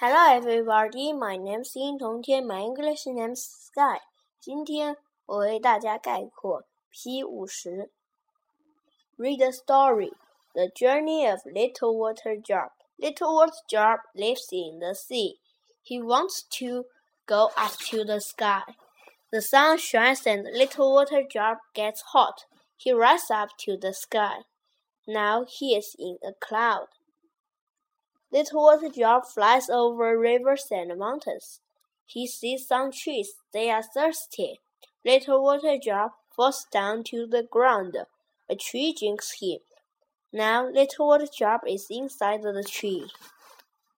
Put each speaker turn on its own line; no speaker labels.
Hello, everybody. My name is 殷同天. My English name is Sky. 今天我为大家概括 P 五十。Read a story. The journey of Little Water Drop. Little Water Drop lives in the sea. He wants to go up to the sky. The sun shines and Little Water Drop gets hot. He rises up to the sky. Now he is in a cloud. Little Water Drop flies over rivers and mountains. He sees some trees. They are thirsty. Little Water Drop falls down to the ground. A tree drinks him. Now Little Water Drop is inside the tree.